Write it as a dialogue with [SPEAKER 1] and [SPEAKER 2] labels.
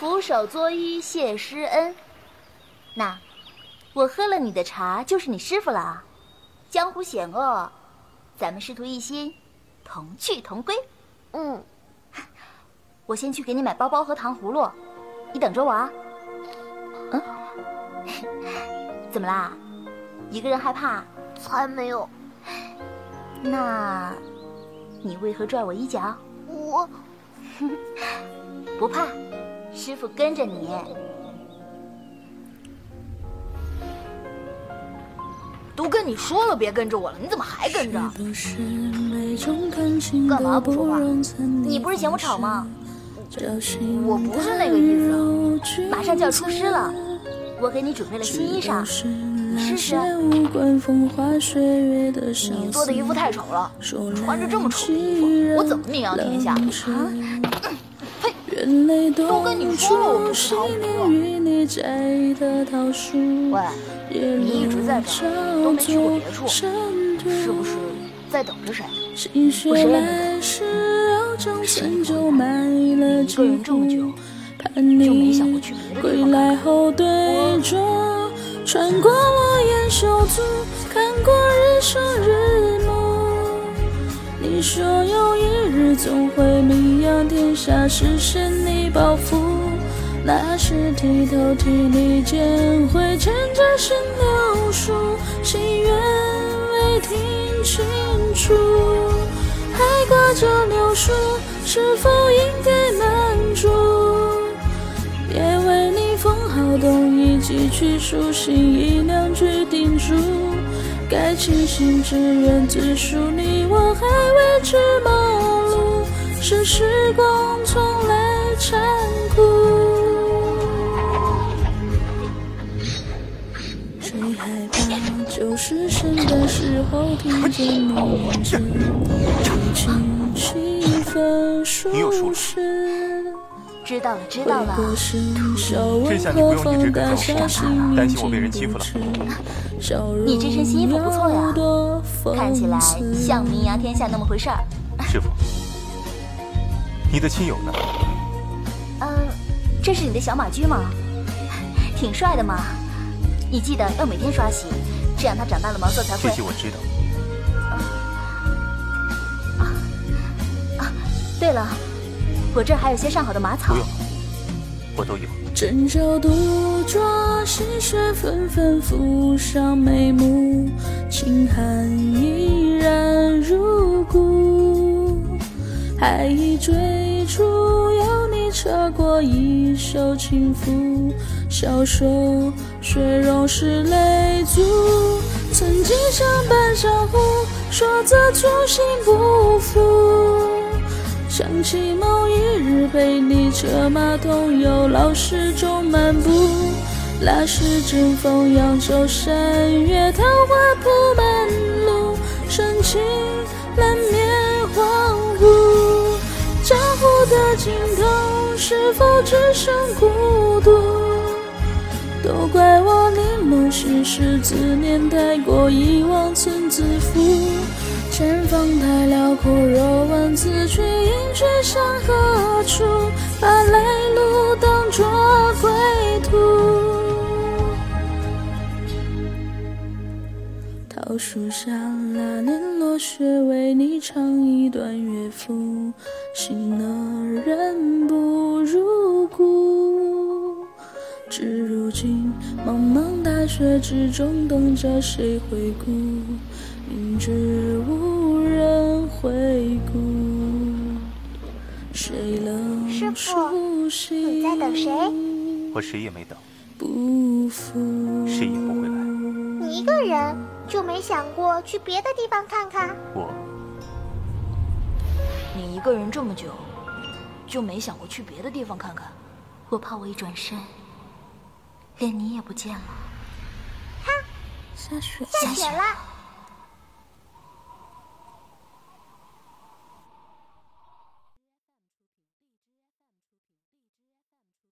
[SPEAKER 1] 俯首作揖谢师恩。那，我喝了你的茶就是你师傅了啊！江湖险恶，咱们师徒一心，同去同归。
[SPEAKER 2] 嗯，
[SPEAKER 1] 我先去给你买包包和糖葫芦，你等着我啊。嗯，怎么啦？一个人害怕？
[SPEAKER 2] 才没有。
[SPEAKER 1] 那，你为何拽我衣角？
[SPEAKER 2] 我
[SPEAKER 1] 不怕，师傅跟着你。
[SPEAKER 3] 都跟你说了别跟着我了，你怎么还跟着？
[SPEAKER 1] 干嘛不说话？你不是嫌我吵吗？
[SPEAKER 3] 我不是那个意思。
[SPEAKER 1] 马上就要出师了，我给你准备了新衣裳，试试。
[SPEAKER 3] 你做的衣服太丑了，穿着这么丑的衣服，我怎么名扬天下？啊！呸！都跟你说了我不是
[SPEAKER 1] 糖葫芦。喂。
[SPEAKER 3] 你一直在这儿，都没去过别处，是不是在等着谁？
[SPEAKER 1] 我谁也没等。谁也不等。你一个人这么久，就没想过去别的地方
[SPEAKER 4] 穿过落雁修足，看过日升日落。你说有一日总会名下，实现你抱负。那时剃头剃你间，会牵着新流疏，心愿未听清楚，还挂着柳树，是否应该满足？别为你封好冬衣，寄去书信一两句叮嘱，该庆幸只愿自述，你我还，时光从来残酷。就是圣诞时候听见你认真，一起气氛舒适。
[SPEAKER 1] 知道了，知道了。
[SPEAKER 5] 这下你不用一直跟着我，担心我被人欺负了。
[SPEAKER 1] 你这身新衣服不错呀，看起来像名扬天下那么回事儿。
[SPEAKER 5] 师傅，你的亲友呢？
[SPEAKER 1] 嗯，这是你的小马驹吗？挺帅的嘛。你记得要每天刷洗。这样它长大了毛色才会。
[SPEAKER 5] 这些我知道。
[SPEAKER 1] 啊啊！对了，我这儿还有些上好的马草。
[SPEAKER 5] 不用，我都有。
[SPEAKER 4] 独抓，细雪纷纷浮上眉目，清寒依然如故。还已追逐，有你扯过一袖轻拂，消瘦雪融时泪足。曾经相伴相护，说着初心不负。想起某一日被你策马同游，老石中漫步，那时正逢扬州山月，桃花铺满路，深情是否只剩孤独？都怪我临梦心事，思念太过，遗忘曾自负。前方太辽阔，若问此去应去向何处？把来路当作归桃树下那年落雪，为你唱一段乐府，心儿人不如故。至如今，茫茫大雪之中，等着谁回顾？明知无人回顾，谁能
[SPEAKER 2] 师傅，你在等谁？
[SPEAKER 5] 我谁也没等，
[SPEAKER 4] 不负
[SPEAKER 5] 谁也不会来。
[SPEAKER 2] 你一个人就没想过去别的地方看看？
[SPEAKER 5] 我，
[SPEAKER 3] 你一个人这么久，就没想过去别的地方看看？
[SPEAKER 1] 我怕我一转身。连你也不见了，
[SPEAKER 2] 哈，
[SPEAKER 4] 下雪，
[SPEAKER 2] 下雪了。